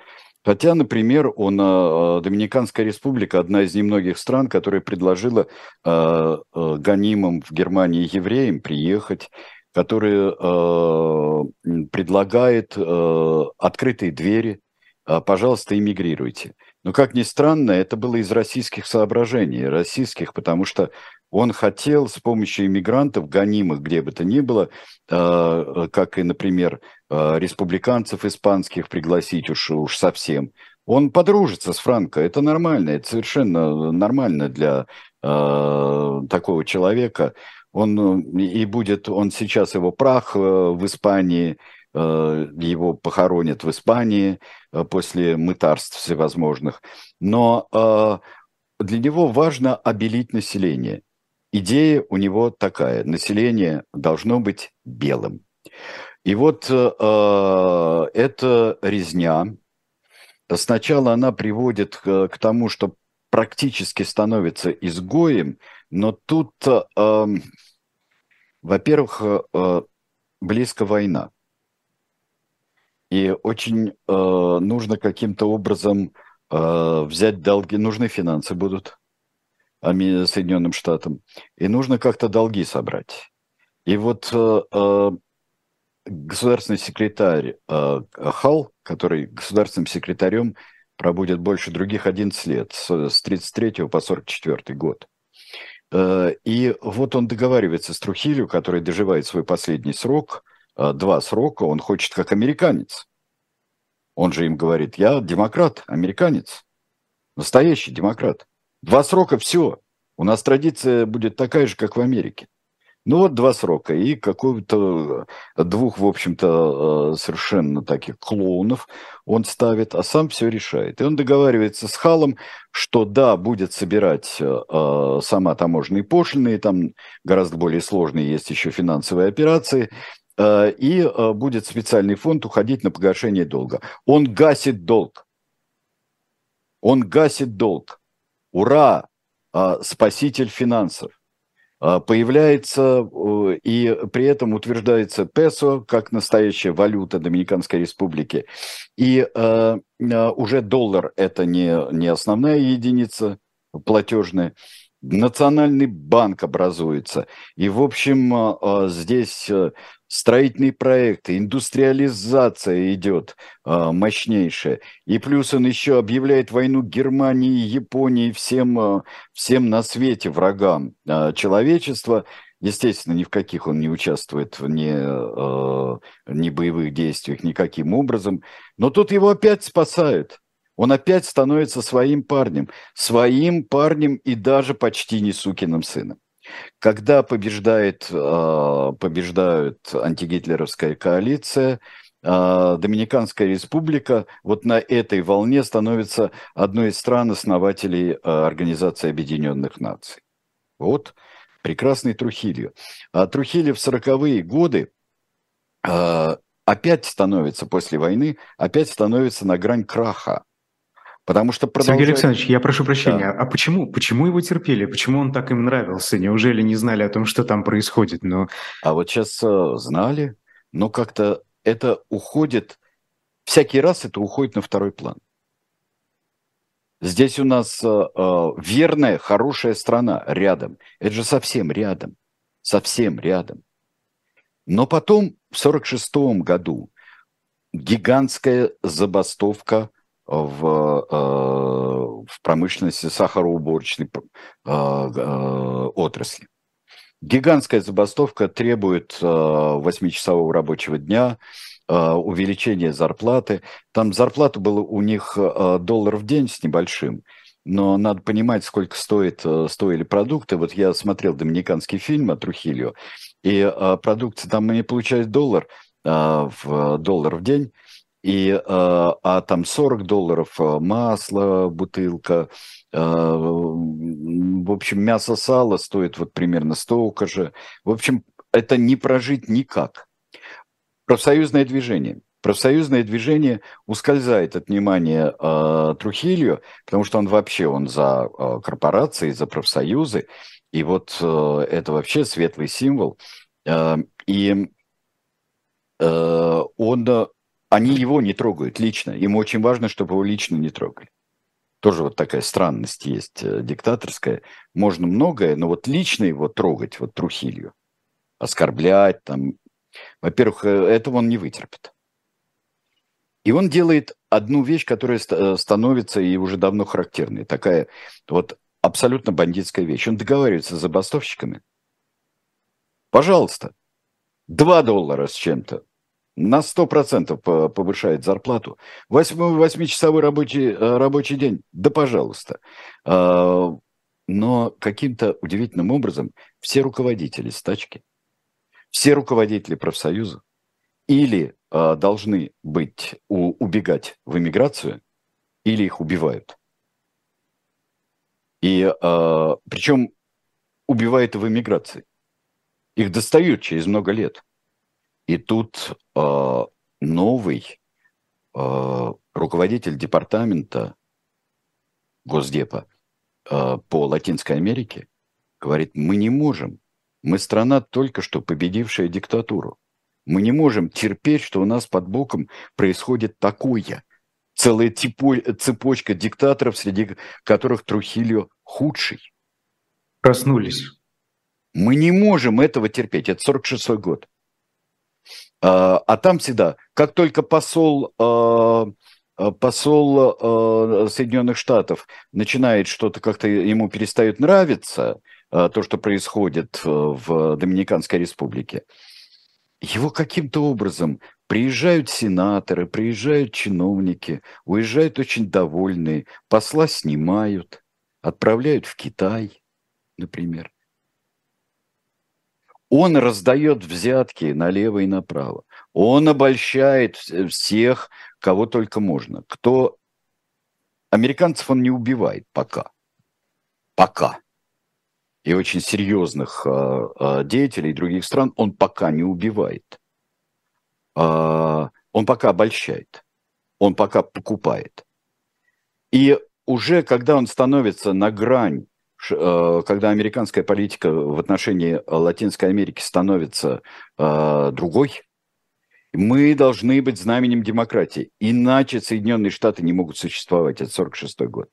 Хотя, например, он, э, Доминиканская республика одна из немногих стран, которая предложила э, э, гонимым в Германии евреям приехать, которая э, предлагает э, открытые двери, э, пожалуйста, эмигрируйте. Но, как ни странно, это было из российских соображений, российских, потому что он хотел с помощью иммигрантов, гонимых где бы то ни было, э, как и, например, э, республиканцев испанских пригласить уж, уж совсем, он подружится с Франко. Это нормально, это совершенно нормально для э, такого человека. Он и будет, он сейчас его прах в Испании, его похоронят в Испании после мытарств всевозможных. Но для него важно обелить население. Идея у него такая. Население должно быть белым. И вот э, эта резня, сначала она приводит к, к тому, что практически становится изгоем, но тут, э, во-первых, э, близко война. И очень э, нужно каким-то образом э, взять долги, нужны финансы будут. Соединенным Штатам, и нужно как-то долги собрать. И вот э, э государственный секретарь э, Хал, который государственным секретарем пробудет больше других 11 лет, с, с 33 по 44 год. Э, и вот он договаривается с Трухилью, который доживает свой последний срок, э, два срока, он хочет как американец. Он же им говорит, я демократ, американец, настоящий демократ. Два срока все. У нас традиция будет такая же, как в Америке. Ну вот два срока и какого-то э, двух, в общем-то, э, совершенно таких клоунов он ставит, а сам все решает. И он договаривается с Халом, что да, будет собирать э, сама таможенные пошлины, там гораздо более сложные есть еще финансовые операции, э, и э, будет специальный фонд уходить на погашение долга. Он гасит долг. Он гасит долг. Ура! А, спаситель финансов. А, появляется и при этом утверждается песо как настоящая валюта Доминиканской республики. И а, уже доллар – это не, не основная единица платежная, Национальный банк образуется. И, в общем, здесь строительные проекты, индустриализация идет э, мощнейшая. И плюс он еще объявляет войну Германии, Японии, всем, э, всем на свете врагам э, человечества. Естественно, ни в каких он не участвует ни, э, ни боевых действиях никаким образом. Но тут его опять спасают. Он опять становится своим парнем. Своим парнем и даже почти не сукиным сыном. Когда побеждает, а, побеждает антигитлеровская коалиция, а, Доминиканская республика вот на этой волне становится одной из стран-основателей а, Организации Объединенных Наций. Вот прекрасный Трухильо. А Трухильо в 40-е годы опять становится после войны, опять становится на грань краха. Потому что продолжает... Сергей Александрович, я прошу прощения, да. а почему, почему его терпели? Почему он так им нравился? Неужели не знали о том, что там происходит? Но... А вот сейчас э, знали, но как-то это уходит, всякий раз это уходит на второй план. Здесь у нас э, э верная, хорошая страна рядом. Это же совсем рядом. Совсем рядом. Но потом в 1946 году гигантская забастовка в, э, в промышленности сахароуборочной э, э, отрасли. Гигантская забастовка требует 8-часового рабочего дня, увеличения зарплаты. Там зарплата была у них доллар в день с небольшим. но надо понимать, сколько стоит, стоили продукты. Вот я смотрел доминиканский фильм о Трухильо, и продукция там они получают доллар, в доллар в день, и, а, а там 40 долларов масло, бутылка, в общем, мясо сало стоит вот примерно столько же. В общем, это не прожить никак. Профсоюзное движение. Профсоюзное движение ускользает от внимания э, Трухилью, потому что он вообще он за э, корпорации, за профсоюзы, и вот э, это вообще светлый символ. Э, и э, он, они его не трогают лично. Им очень важно, чтобы его лично не трогали. Тоже вот такая странность есть э, диктаторская. Можно многое, но вот лично его трогать, вот Трухилью, оскорблять, там, во-первых, э, этого он не вытерпит. И он делает одну вещь, которая э, становится и уже давно характерной. Такая вот абсолютно бандитская вещь. Он договаривается с забастовщиками. Пожалуйста, 2 доллара с чем-то. На 100% повышает зарплату. 8-часовой рабочий, э, рабочий день. Да, пожалуйста. А, но каким-то удивительным образом все руководители стачки, все руководители профсоюза или э, должны быть убегать в эмиграцию, или их убивают. И э, причем убивают в эмиграции. Их достают через много лет. И тут э, новый э, руководитель департамента Госдепа э, по Латинской Америке говорит, мы не можем мы страна, только что победившая диктатуру. Мы не можем терпеть, что у нас под боком происходит такое. Целая цепочка диктаторов, среди которых Трухильо худший. Проснулись. Мы не можем этого терпеть. Это 46-й год. А, а там всегда, как только посол, а, а посол Соединенных Штатов начинает что-то как-то ему перестает нравиться, то, что происходит э, в Доминиканской республике, его каким-то образом приезжают сенаторы, приезжают чиновники, уезжают очень довольные, посла снимают, отправляют в Китай, например. Он раздает взятки налево и направо. Он обольщает всех, кого только можно. Кто американцев он не убивает пока. Пока и очень серьезных э, деятелей других стран он пока не убивает. Э, он пока обольщает. Он пока покупает. И уже когда он становится на грань, когда американская политика в отношении Латинской Америки становится э, другой, мы должны быть знаменем демократии. Иначе Соединенные Штаты не могут существовать. Это 1946 год.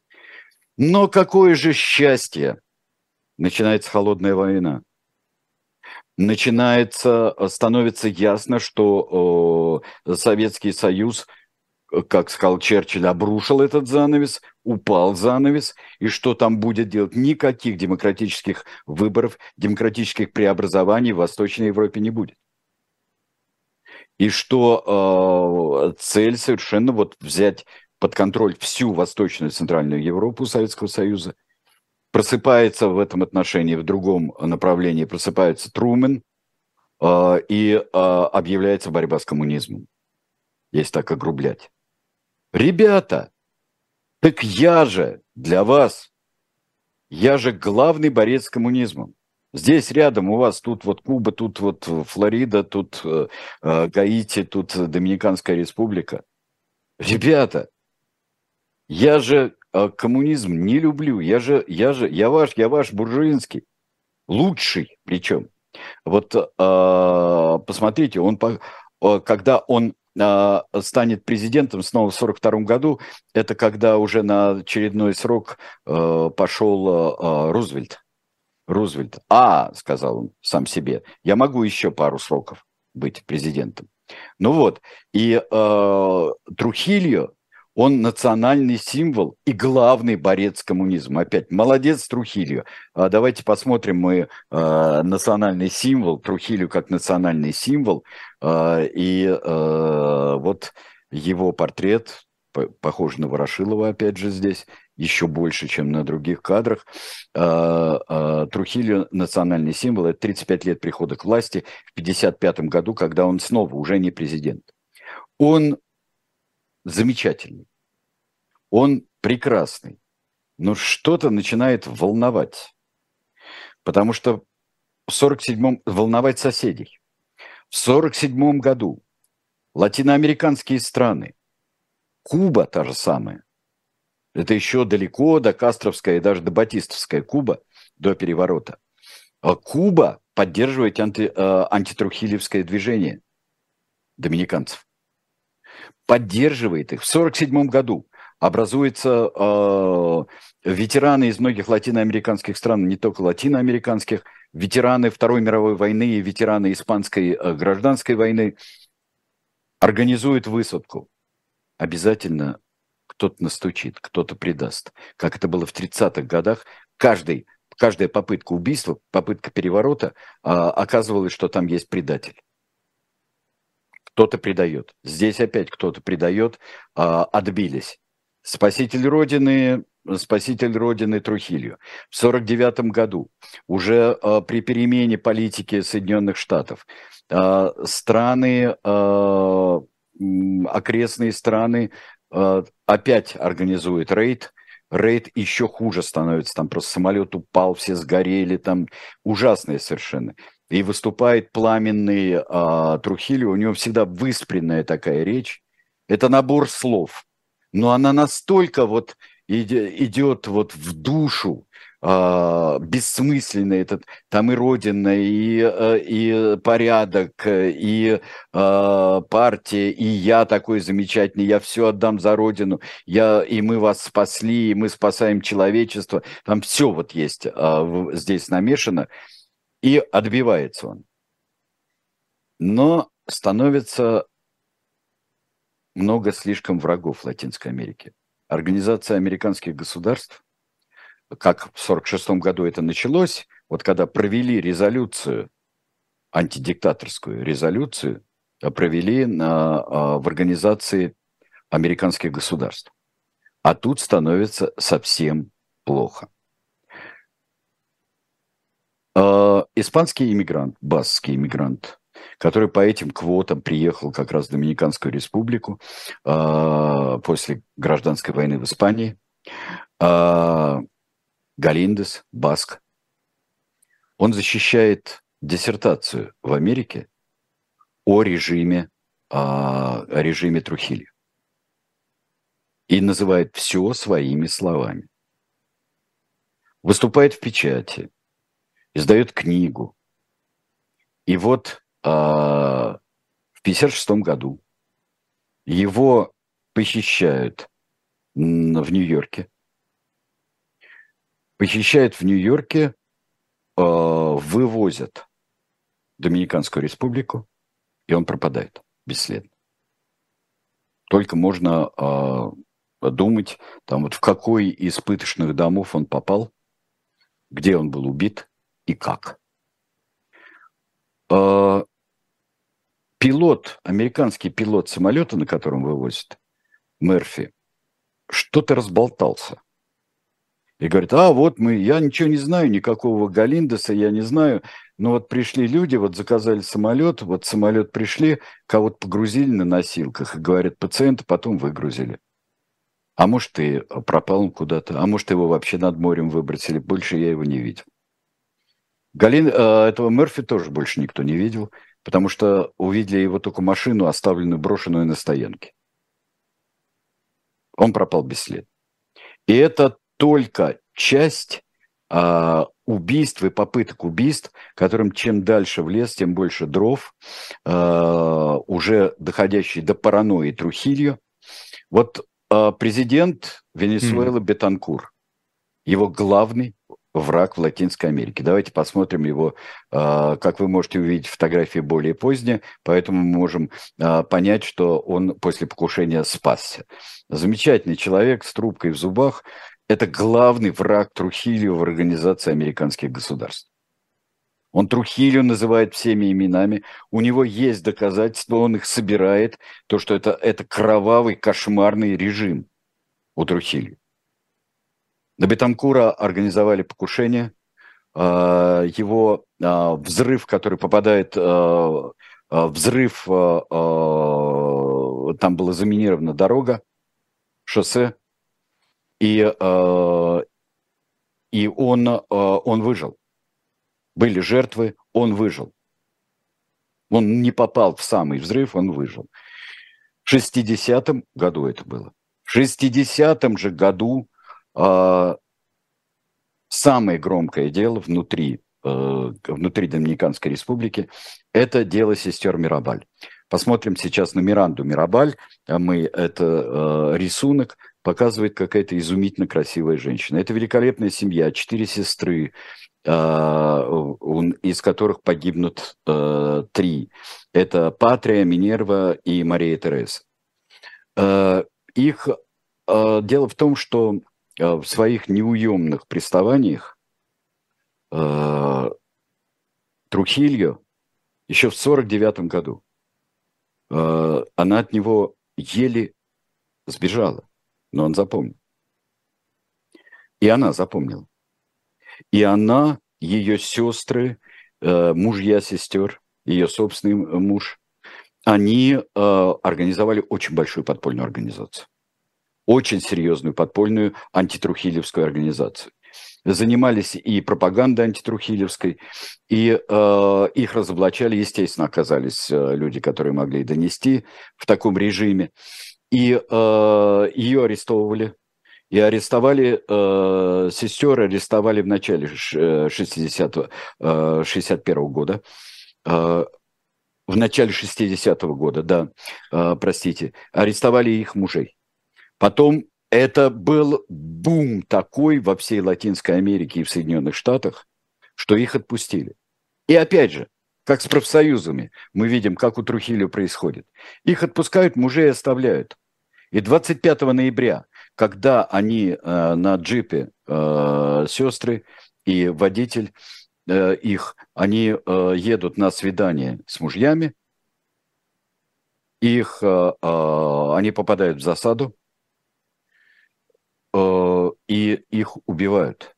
Но какое же счастье, начинается холодная война. Начинается, э, становится ясно, что э, Советский Союз, э, как сказал Черчилль, обрушил этот занавес, упал занавес, и что там будет делать? Никаких демократических выборов, демократических преобразований в Восточной Европе не будет. И что э, цель совершенно вот взять под контроль всю Восточную и Центральную Европу Советского Союза – просыпается в этом отношении, в другом направлении просыпается Трумен, э, и э, объявляется борьба с коммунизмом. Есть так огрублять. Ребята, так я же для вас, я же главный борец с коммунизмом. Здесь рядом у вас тут вот Куба, тут вот Флорида, тут э, э Гаити, тут Доминиканская республика. Ребята, я же а, коммунизм не люблю. Я же, я же, я ваш, я ваш буржуинский. Лучший причем. Вот э, посмотрите, он, когда он э, станет президентом снова в 42 году, это когда уже на очередной срок э, пошел э, Рузвельт. Рузвельт. А, сказал он сам себе, я могу еще пару сроков быть президентом. Ну вот, и э, Трухильо он национальный символ и главный борец с. Опять, молодец Трухилью. А давайте посмотрим мы э, национальный символ, Трухилью как национальный символ. Э, и э, вот его портрет, похож на Ворошилова опять же здесь, еще больше, чем на других кадрах. Трухильо – национальный символ. Это 35 лет прихода к власти в 1955 году, когда он снова уже не президент. Он замечательный, он прекрасный, но что-то начинает волновать. Потому что в 47-м волновать соседей. В 47 году латиноамериканские страны, Куба та же самая, это еще далеко до Кастровская и даже до Батистовская Куба, до переворота. А Куба поддерживает анти, э, антитрухилевское движение доминиканцев. Поддерживает их. В 1947 году образуются э, ветераны из многих латиноамериканских стран, не только латиноамериканских, ветераны Второй мировой войны и ветераны Испанской э, гражданской войны организуют высадку. Обязательно кто-то настучит, кто-то предаст. Как это было в 30-х годах, каждый, каждая попытка убийства, попытка переворота, а, оказывалось, что там есть предатель. Кто-то предает. Здесь опять кто-то предает, а, отбились. Спаситель Родины спаситель Родины Трухилью. В 1949 году, уже э, при перемене политики Соединенных Штатов, э, страны, э, окрестные страны э, опять организуют рейд, рейд еще хуже становится, там просто самолет упал, все сгорели, там ужасные совершенно. И выступает пламенный э, Трухилью, у него всегда выспренная такая речь. Это набор слов, но она настолько вот идет вот в душу, э, бессмысленный этот, там и Родина, и, э, и порядок, и э, партия, и я такой замечательный, я все отдам за Родину, я, и мы вас спасли, и мы спасаем человечество, там все вот есть э, здесь намешано, и отбивается он. Но становится много слишком врагов Латинской Америке. Организация американских государств, как в 1946 году это началось, вот когда провели резолюцию, антидиктаторскую резолюцию, а провели на, а, в организации американских государств. А тут становится совсем плохо. А, испанский иммигрант, басский иммигрант, который по этим квотам приехал как раз в Доминиканскую республику э, после гражданской войны в Испании. Э, Галиндес, Баск. Он защищает диссертацию в Америке о режиме, э, о режиме Трухили. И называет все своими словами. Выступает в печати, издает книгу. И вот а, в 1956 году его похищают в Нью-Йорке. Похищают в Нью-Йорке, а, вывозят в Доминиканскую республику, и он пропадает бесследно. Только можно а, думать, там вот в какой из пыточных домов он попал, где он был убит и как пилот, американский пилот самолета, на котором вывозят, Мерфи, что-то разболтался. И говорит, а вот мы, я ничего не знаю, никакого Галиндеса я не знаю, но вот пришли люди, вот заказали самолет, вот самолет пришли, кого-то погрузили на носилках, и говорят, пациента потом выгрузили. А может, и пропал он куда-то, а может, его вообще над морем выбросили, больше я его не видел. Галин, э, этого Мерфи тоже больше никто не видел потому что увидели его только машину, оставленную, брошенную на стоянке. Он пропал без следа. И это только часть а, убийств и попыток убийств, которым чем дальше в лес, тем больше дров, а, уже доходящий до паранойи Трухилью. Вот а, президент Венесуэлы mm. Бетанкур, его главный враг в Латинской Америке. Давайте посмотрим его, а, как вы можете увидеть фотографии более поздние, поэтому мы можем а, понять, что он после покушения спасся. Замечательный человек с трубкой в зубах. Это главный враг Трухилио в Организации американских государств. Он Трухилио называет всеми именами. У него есть доказательства, он их собирает. То, что это, это кровавый, кошмарный режим у Трухилио. На Бетанкура организовали покушение. Его взрыв, который попадает взрыв, там была заминирована дорога, шоссе, и, и он, он выжил. Были жертвы, он выжил. Он не попал в самый взрыв, он выжил. В 60-м году это было. В 60-м же году самое громкое дело внутри, э, внутри Доминиканской республики – это дело сестер Мирабаль. Посмотрим сейчас на Миранду Мирабаль. Мы, это э, рисунок, показывает какая-то изумительно красивая женщина. Это великолепная семья, четыре сестры, а, из которых погибнут э, три. Это Патрия, Минерва и Мария Тереза. Э, их э, дело в том, что в своих неуемных приставаниях Трухильо еще в 49 году она от него еле сбежала, но он запомнил. И она запомнила. И она, ее сестры, э, мужья сестер, ее собственный муж, они э, организовали очень большую подпольную организацию. Очень серьезную подпольную антитрухилевскую организацию. Занимались и пропагандой антитрухилевской, и э, их разоблачали, естественно, оказались э, люди, которые могли донести в таком режиме. И э, ее арестовывали, и арестовали, э, сестер арестовали в начале 60 э, 61 -го года. Э, в начале 60-го года, да, э, простите, арестовали их мужей. Потом это был бум такой во всей Латинской Америке и в Соединенных Штатах, что их отпустили. И опять же, как с профсоюзами, мы видим, как у Трухилио происходит. Их отпускают, мужей оставляют. И 25 ноября когда они э, на джипе, э, сестры и водитель э, их, они э, едут на свидание с мужьями, их, э, э, они попадают в засаду, и их убивают.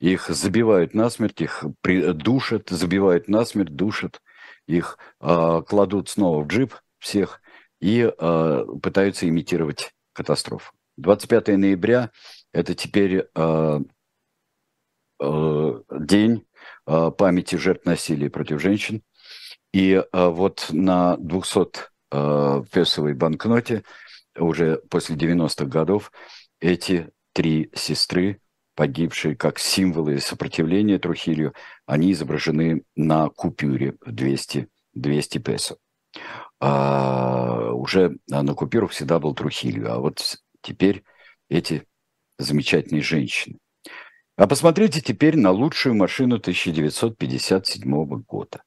Их забивают насмерть, их душат, забивают насмерть, душат, их э, кладут снова в джип всех и э, пытаются имитировать катастрофу. 25 ноября – это теперь э, э, день э, памяти жертв насилия против женщин. И э, вот на 200-песовой э, банкноте уже после 90-х годов эти три сестры, погибшие как символы сопротивления Трухилью, они изображены на купюре 200, 200 песо. А, уже на купюрах всегда был Трухилью, а вот теперь эти замечательные женщины. А посмотрите теперь на лучшую машину 1957 года.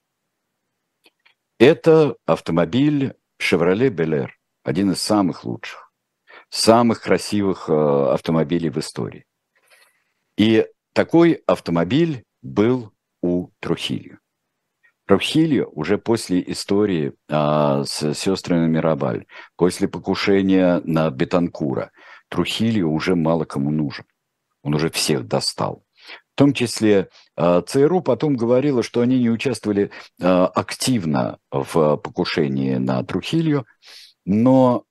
Это автомобиль Chevrolet Bel Air, один из самых лучших, самых красивых э, автомобилей в истории. И такой автомобиль был у Трухилью. Трухильо уже после истории а, с сестрами Мирабаль, после покушения на Бетанкура, Трухильо уже мало кому нужен. Он уже всех достал. В том числе а, ЦРУ потом говорила, что они не участвовали а, активно в покушении на Трухилью, но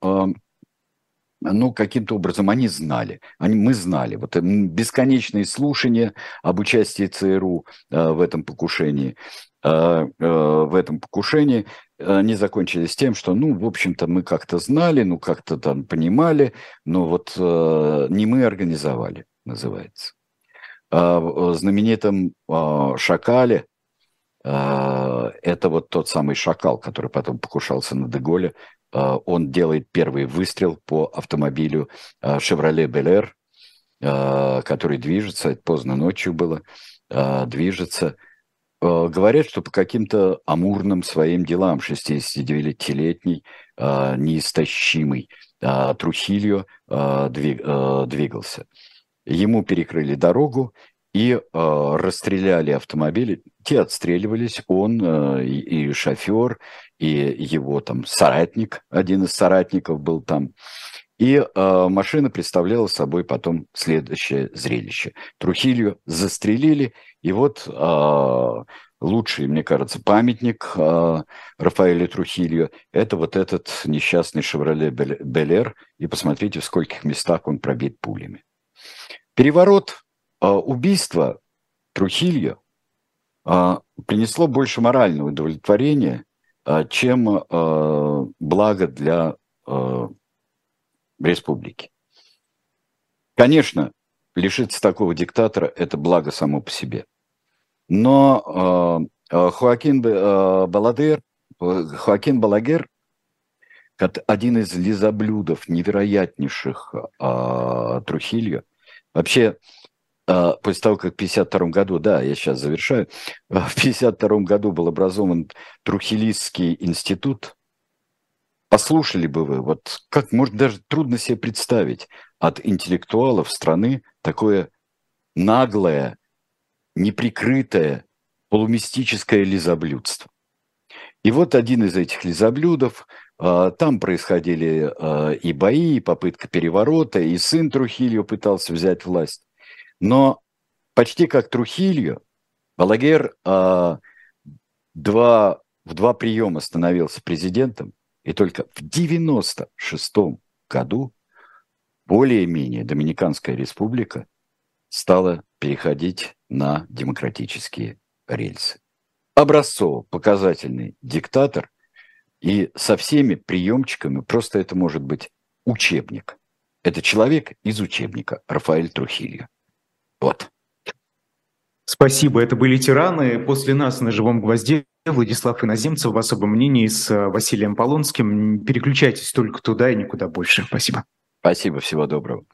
ну, каким-то образом они знали, они, мы знали. Вот бесконечные слушания об участии ЦРУ э, в этом покушении. Э, э, в этом покушении, они закончились тем, что, ну, в общем-то, мы как-то знали, ну, как-то там понимали, но вот э, не мы организовали, называется. А в знаменитом «Шакале», это вот тот самый шакал, который потом покушался на Деголе, он делает первый выстрел по автомобилю «Шевроле Белер», который движется, поздно ночью было, движется – Э, говорят, что по каким-то амурным своим делам 69-летний э, неистощимый Трухильо двигался. Ему перекрыли дорогу и расстреляли автомобили. Те отстреливались, он и шофер, и его там соратник, один из соратников был там. И э, машина представляла собой потом следующее зрелище. Трухилью застрелили, и вот э, лучший, мне кажется, памятник э, Рафаэля Трухилью – это вот этот несчастный «Шевроле Белер», и посмотрите, в скольких местах он пробит пулями. Переворот, э, убийство Трухилью э, принесло больше морального удовлетворения, э, чем э, благо для э, республики. Конечно, лишиться такого диктатора – это благо само по себе. Но э, э Хоакин э, Баладер, Хоакин Балагер, один из лизоблюдов невероятнейших э, Трухильо, вообще э, после того, как в 1952 году, да, я сейчас завершаю, в 1952 году был образован Трухилистский институт, Послушали бы вы, вот как, может, даже трудно себе представить от интеллектуалов страны такое наглое, неприкрытое, полумистическое лизоблюдство. И вот один из этих лизоблюдов, а, там происходили а, и бои, и попытка переворота, и сын Трухильо пытался взять власть. Но почти как Трухильо, Балагер а, два, в два приема становился президентом, и только в 96 году более-менее Доминиканская республика стала переходить на демократические рельсы. Образцово-показательный диктатор и со всеми приемчиками, просто это может быть учебник. Это человек из учебника Рафаэль Трухильо. Вот. Спасибо, это были тираны. После нас на живом гвозде Владислав Иноземцев в особом мнении с э, Василием Полонским. Переключайтесь только туда и никуда больше. Спасибо. Спасибо, всего доброго.